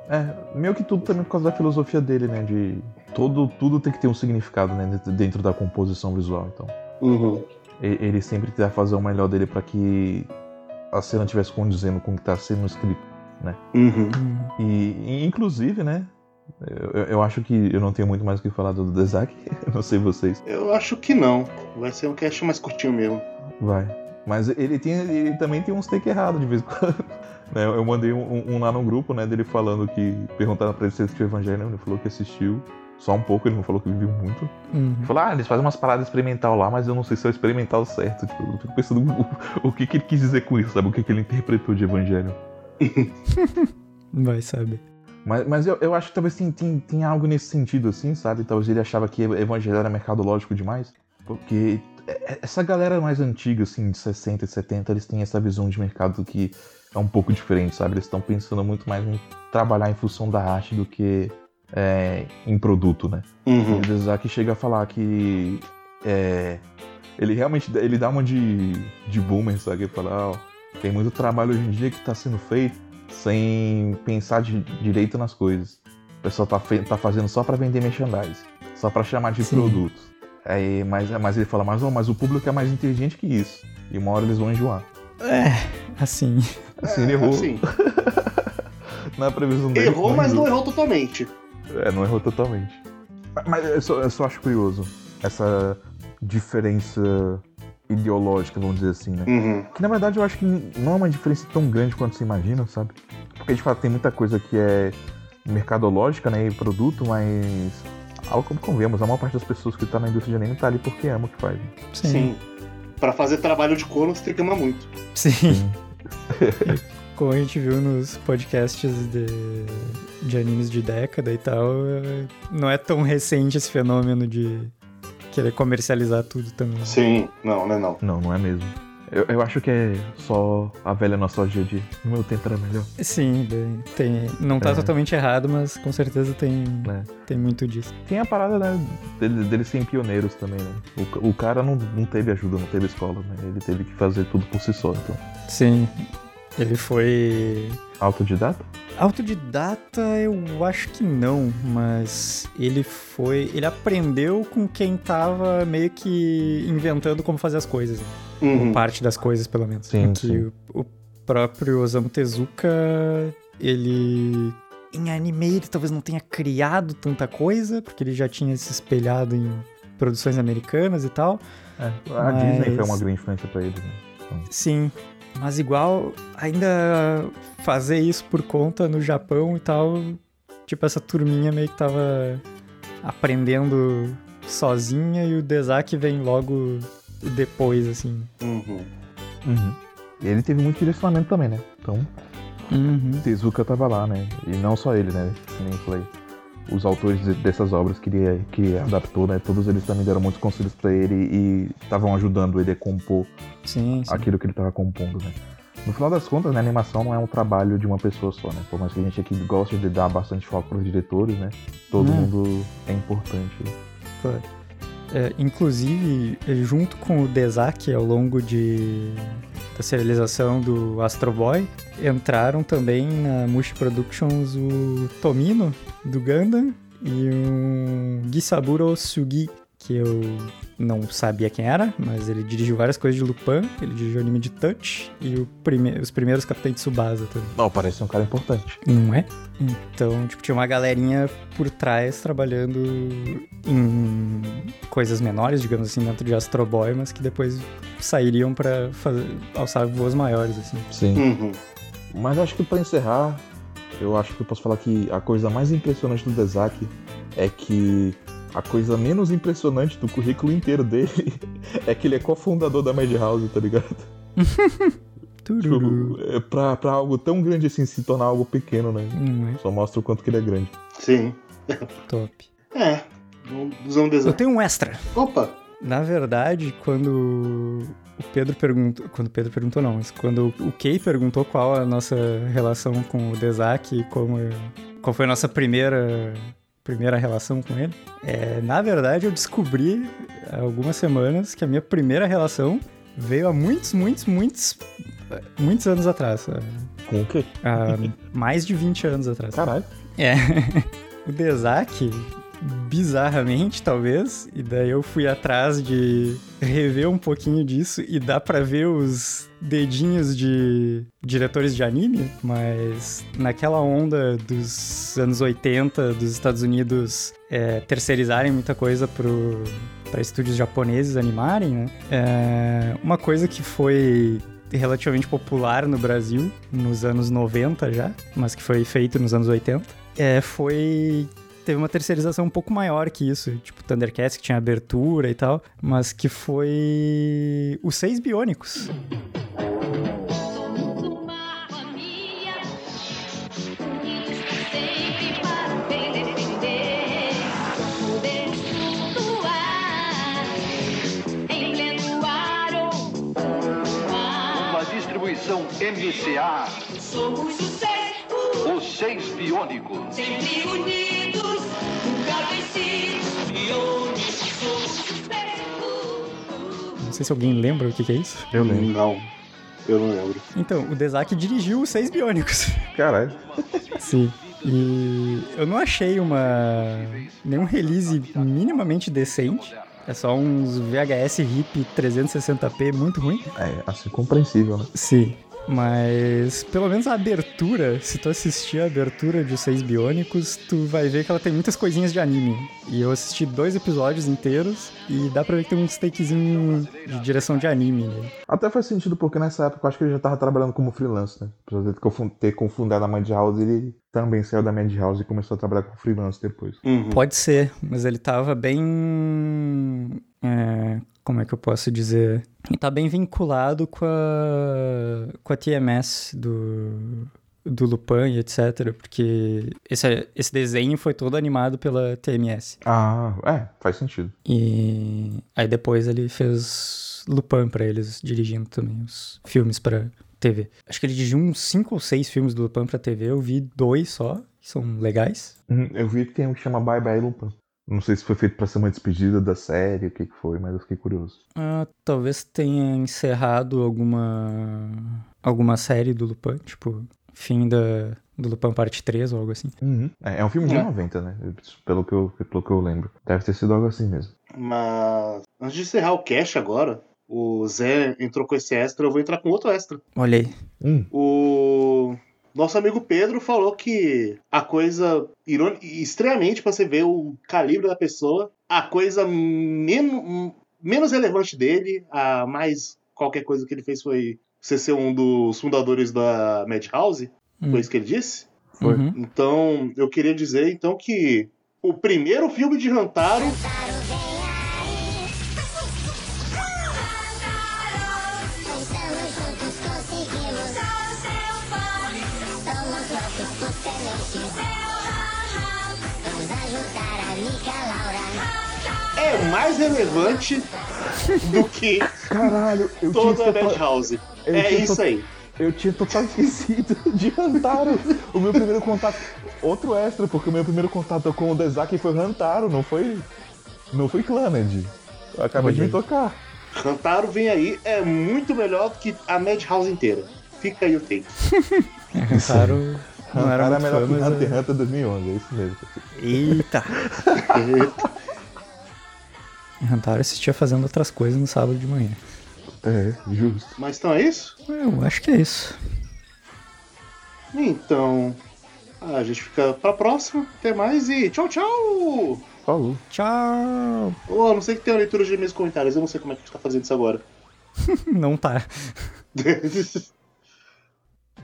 É, meio que tudo também por causa da filosofia dele, né? De todo, tudo tem que ter um significado, né? dentro- da composição visual, então. Uhum. E- Ele sempre tenta fazer o melhor dele pra que a cena tivesse condizendo com o que tá sendo escrito. Uhum. Uhum. E, e, inclusive, né? Eu, eu acho que eu não tenho muito mais o que falar do Dezak, não sei vocês. Eu acho que não. Vai ser um cast mais curtinho mesmo. Vai. Mas ele, tem, ele também tem uns take errado de vez em quando. Né, Eu mandei um, um lá no grupo, né, dele falando que. Perguntaram pra ele se assistiu Evangelho, ele falou que assistiu. Só um pouco, ele não falou que viu muito. Uhum. Ele falou, ah, eles fazem umas paradas experimental lá, mas eu não sei se é o experimental certo. Tipo, eu fico pensando o, o que, que ele quis dizer com isso, sabe? O que, que ele interpretou de Evangelho. Vai saber. Mas, mas eu, eu acho que talvez tem, tem, tem algo nesse sentido, assim, sabe? Talvez ele achava que Evangelho era mercadológico demais. Porque é- essa galera mais antiga, assim, de 60 e 70, eles têm essa visão de mercado que é um pouco diferente, sabe? Eles estão pensando muito mais em trabalhar em função da arte do que é, em produto, né? Uhum. O Dezaki chega a falar que é, ele realmente ele dá uma de, de boomer, sabe? Ele fala, ó, tem muito trabalho hoje em dia que está sendo feito sem pensar de, direito nas coisas. O pessoal tá, tá fazendo só para vender merchandise, só para chamar de Sim. produto. Aí, mas, mas ele fala, mas, mas o público é mais inteligente que isso. E uma hora eles vão enjoar. É, assim. Assim, ele errou Assim, na previsão dele. errou, mas não enjoou. errou totalmente. É, não errou totalmente. Mas eu só, eu só acho curioso essa diferença ideológica, vamos dizer assim, né? Uhum. Que na verdade eu acho que não é uma diferença tão grande quanto se imagina, sabe? Porque de fato tem muita coisa que é mercadológica, né? E produto, mas. Algo como convenhamos, a maior parte das pessoas que tá na indústria de anime tá ali porque ama o que faz. né? Sim. Sim. Pra fazer trabalho de corno, você tem que amar muito. Sim. Como a gente viu nos podcasts de, de animes de década e tal, é- não é tão recente esse fenômeno de querer comercializar tudo também. Sim, não, não é não. Não, não é mesmo. Eu, eu acho que é só a velha nostalgia de no meu tempo era melhor. Sim, bem, tem, não tá É. totalmente errado, mas com certeza tem, né? tem muito disso. Tem a parada, né, dele, deles serem pioneiros também, né? O, o cara não, não teve ajuda, não teve escola, né? Ele teve que fazer tudo por si só, então. Sim, ele foi Autodidata? Autodidata, eu acho que não, mas ele foi. Ele aprendeu com quem tava meio que inventando como fazer as coisas. né? Uhum. Parte das coisas, pelo menos. Sim, que sim. O, o próprio Osamu Tezuka, ele. Em anime, ele talvez não tenha criado tanta coisa, porque ele já tinha se espelhado em produções americanas e tal. É, a Mas- Disney foi uma grande influência pra ele, né? Sim, mas igual, ainda fazer isso por conta no Japão e tal, tipo, essa turminha meio que tava aprendendo sozinha e o Dezaki vem logo depois, assim. Uhum. Uhum. E ele teve muito direcionamento também, né? Então, Uhum. Tezuka tava lá, né? E não só ele, né? Nem falei. Os autores de- dessas obras que ele, que adaptou, né? Todos eles também deram muitos conselhos pra ele e estavam ajudando ele a compor Sim, sim. aquilo que ele tava compondo, né? No final das contas, né, a animação não é um trabalho de uma pessoa só, né? Por mais que a gente aqui goste de dar bastante foco pros diretores, né? Todo Hum. mundo é importante. Claro. É, inclusive, junto com o Dezaki, ao longo de, da serialização do Astro Boy, entraram também na Mushi Productions o Tomino, do Gundam, e um Gisaburo Sugi, que eu não sabia quem era, mas ele dirigiu várias coisas de Lupin, ele dirigiu anime de Touch e o prime os primeiros Capitães Tsubasa também. Não, parece um cara importante. Não é? Então, tipo, tinha uma galerinha por trás trabalhando em coisas menores, digamos assim, dentro de Astro Boy, mas que depois sairiam pra fazer, alçar voos maiores, assim. Sim. Uhum. Mas acho que pra encerrar, eu acho que eu posso falar que a coisa mais impressionante do Dezaki é que a coisa menos impressionante do currículo inteiro dele é que ele é cofundador da Madhouse, tá ligado? Tipo, é pra, pra algo tão grande assim se tornar algo pequeno, né? Não é? Só mostra o quanto que ele é grande. Sim. Top. É. Usando Eu design. tenho um extra. Opa! Na verdade, quando o Pedro perguntou. Quando o Pedro perguntou, não, mas quando o Kei perguntou qual a nossa relação com o Dezaki e como. Qual foi a nossa primeira. Primeira relação com ele. É, na verdade, eu descobri há algumas semanas que a minha primeira relação veio há muitos, muitos, muitos. Muitos anos atrás. Com o quê? Há mais de 20 anos atrás. Caralho. É. o Dezaki, bizarramente, talvez, e daí eu fui atrás de rever um pouquinho disso e dá pra ver os dedinhos de diretores de anime, mas naquela onda dos anos 80 dos Estados Unidos é, terceirizarem muita coisa pro para estúdios japoneses animarem, né? É, uma coisa que foi relativamente popular no Brasil nos anos 90 já, mas que foi feito nos anos 80, é, foi teve uma terceirização um pouco maior que isso, tipo Thundercats que tinha abertura e tal, mas que foi os Seis Biônicos. Somos uma família unidos pra sempre para o bem defender. Podemos flutuar em pleno ar ou ar. Uma distribuição MCA, Somos o seis, os seis biônicos. sempre unidos, Não sei se alguém lembra o que, que é isso. Eu lembro. Não. Eu não lembro. Então, o Dezaki dirigiu os Seis Biônicos. Caralho. Sim. E eu não achei uma nenhum release minimamente decente. É só uns VHS RIP 360p muito ruim. É, assim, compreensível, né? Sim. Mas pelo menos a abertura, se tu assistir a abertura de Os Seis Biônicos, tu vai ver que ela tem muitas coisinhas de anime. E eu assisti dois episódios inteiros e dá pra ver que tem uns takezinho de direção de anime. Né? Até faz sentido, porque nessa época eu acho que ele já tava trabalhando como freelance, né? Apesar de ter confun- ter confundado a Madhouse, ele também saiu da Madhouse e começou a trabalhar como freelance depois. Uhum. Pode ser, mas ele tava bem é, como é que eu posso dizer? E tá bem vinculado com a, com a TMS do, do Lupin e etc. Porque esse, esse desenho foi todo animado pela TMS. Ah, é, faz sentido. E aí depois ele fez Lupin pra eles, dirigindo também os filmes pra TV. Acho que ele dirigiu uns 5 ou 6 filmes do Lupin pra TV, eu vi dois só, que são legais. Hum, Eu vi que tem um que chama Bye Bye Lupin. Não sei se foi feito pra ser uma despedida da série, o que que foi, mas eu fiquei curioso. Ah, talvez tenha encerrado alguma alguma série do Lupin, tipo, fim da, do Lupin parte 3 ou algo assim. Uhum. É, é um filme de É. 90, né? Pelo que, eu, pelo que eu lembro. Deve ter sido algo assim mesmo. Mas antes de encerrar o cast agora, o Zé entrou com esse extra, eu vou entrar com outro extra. Olha aí. Hum, O nosso amigo Pedro falou que a coisa, ironi- estranhamente, pra você ver o calibre da pessoa, a coisa men menos relevante dele, a mais qualquer coisa que ele fez foi você ser um dos fundadores da Madhouse, Hum. foi isso que ele disse? Foi. Uhum. Então, eu queria dizer então que o primeiro filme de Rantaro mais relevante do que Caralho, eu toda a Madhouse. eu É tinha isso aí. eu tinha total esquecido de Rantaro. O meu primeiro contato. Outro extra, porque o meu primeiro contato com o Dezaki foi Rantaro, não foi. Não foi Clannad. Acabei de Olha me tocar. Rantaro vem aí, é muito melhor do que a Madhouse inteira. Fica aí o take. É, Rantaro era Rantaro é melhor fã, que Hunter x é- Hunter 2011, é isso mesmo. Eita! Rantaro assistia fazendo outras coisas no sábado de manhã. É, justo. Mas então é isso? Eu acho que é isso. Então, a gente fica pra próxima. Até mais e tchau, tchau! Falou. Tchau! Oh, a não sei que tem a leitura de meus comentários, eu não sei como é que a gente tá fazendo isso agora. Não tá.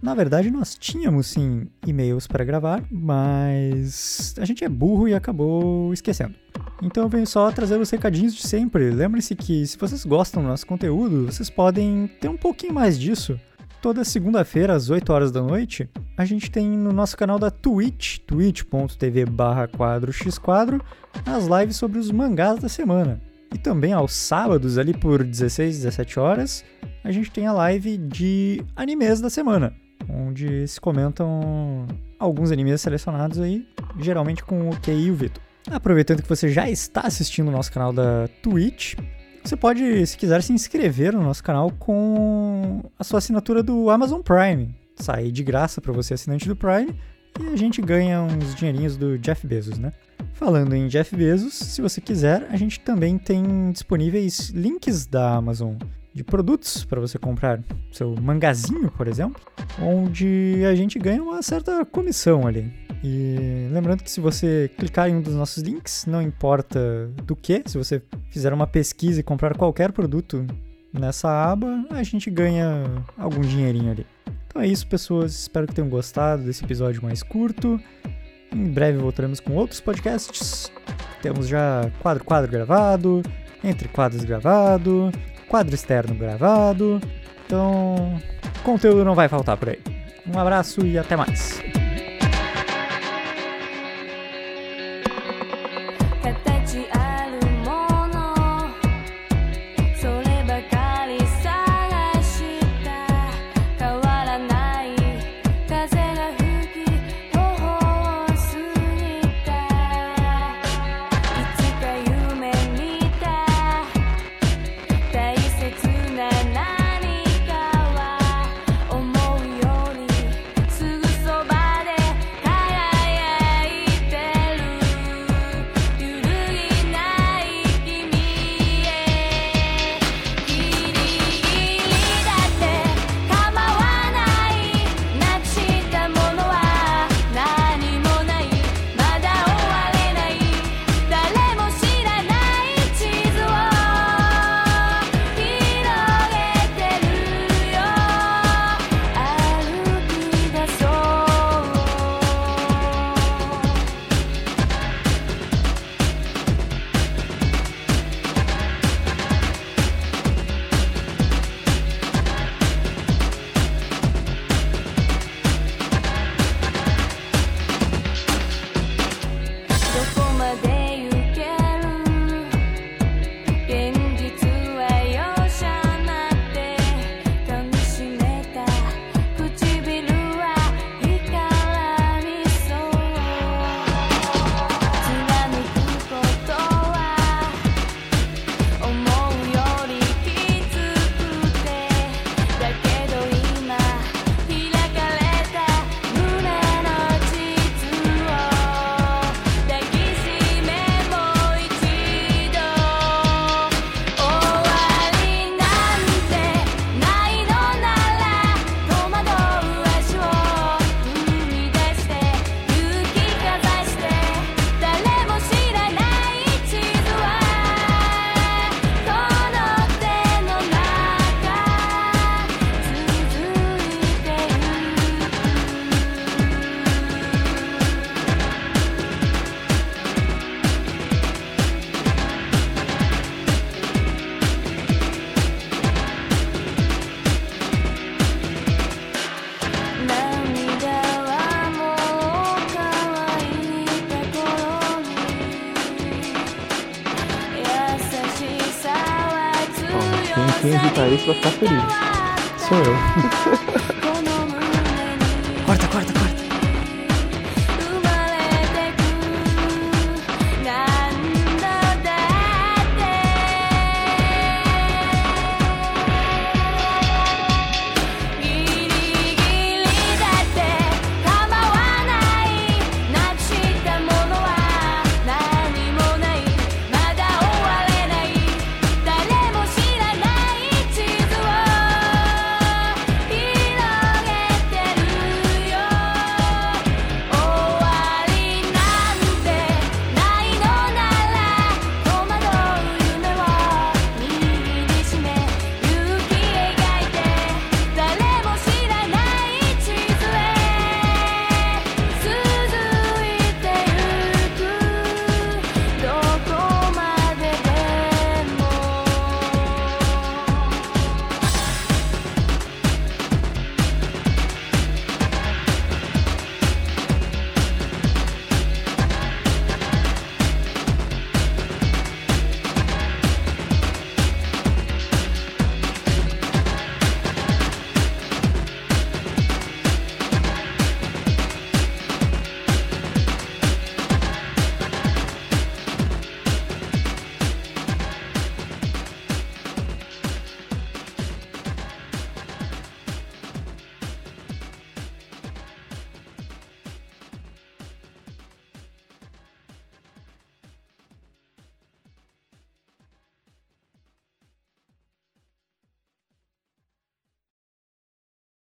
Na verdade, nós tínhamos sim e-mails para gravar, mas a gente é burro e acabou esquecendo. Então eu venho só trazer os recadinhos de sempre. Lembre-se que se vocês gostam do nosso conteúdo, vocês podem ter um pouquinho mais disso. Toda segunda-feira, às 8 horas da noite, a gente tem no nosso canal da Twitch, twitch.tv barra as lives sobre os mangás da semana. E também aos sábados, ali por 16, 17 horas, a gente tem a live de animes da semana, onde se comentam alguns animes selecionados aí, geralmente com o Kei e o Vitor. Aproveitando que você já está assistindo o nosso canal da Twitch, você pode, se quiser, se inscrever no nosso canal com a sua assinatura do Amazon Prime. Sai de graça para você, assinante do Prime, e a gente ganha uns dinheirinhos do Jeff Bezos, né? Falando em Jeff Bezos, se você quiser, a gente também tem disponíveis links da Amazon de produtos para você comprar seu mangazinho, por exemplo, onde a gente ganha uma certa comissão ali. E lembrando que se você clicar em um dos nossos links, não importa do que, se você fizer uma pesquisa e comprar qualquer produto nessa aba, a gente ganha algum dinheirinho ali. Então é isso, pessoas. Espero que tenham gostado desse episódio mais curto. Em breve voltaremos com outros podcasts. Temos já quadro quadro gravado, entre quadros gravado, quadro externo gravado. Então, conteúdo não vai faltar por aí. Um abraço e até mais.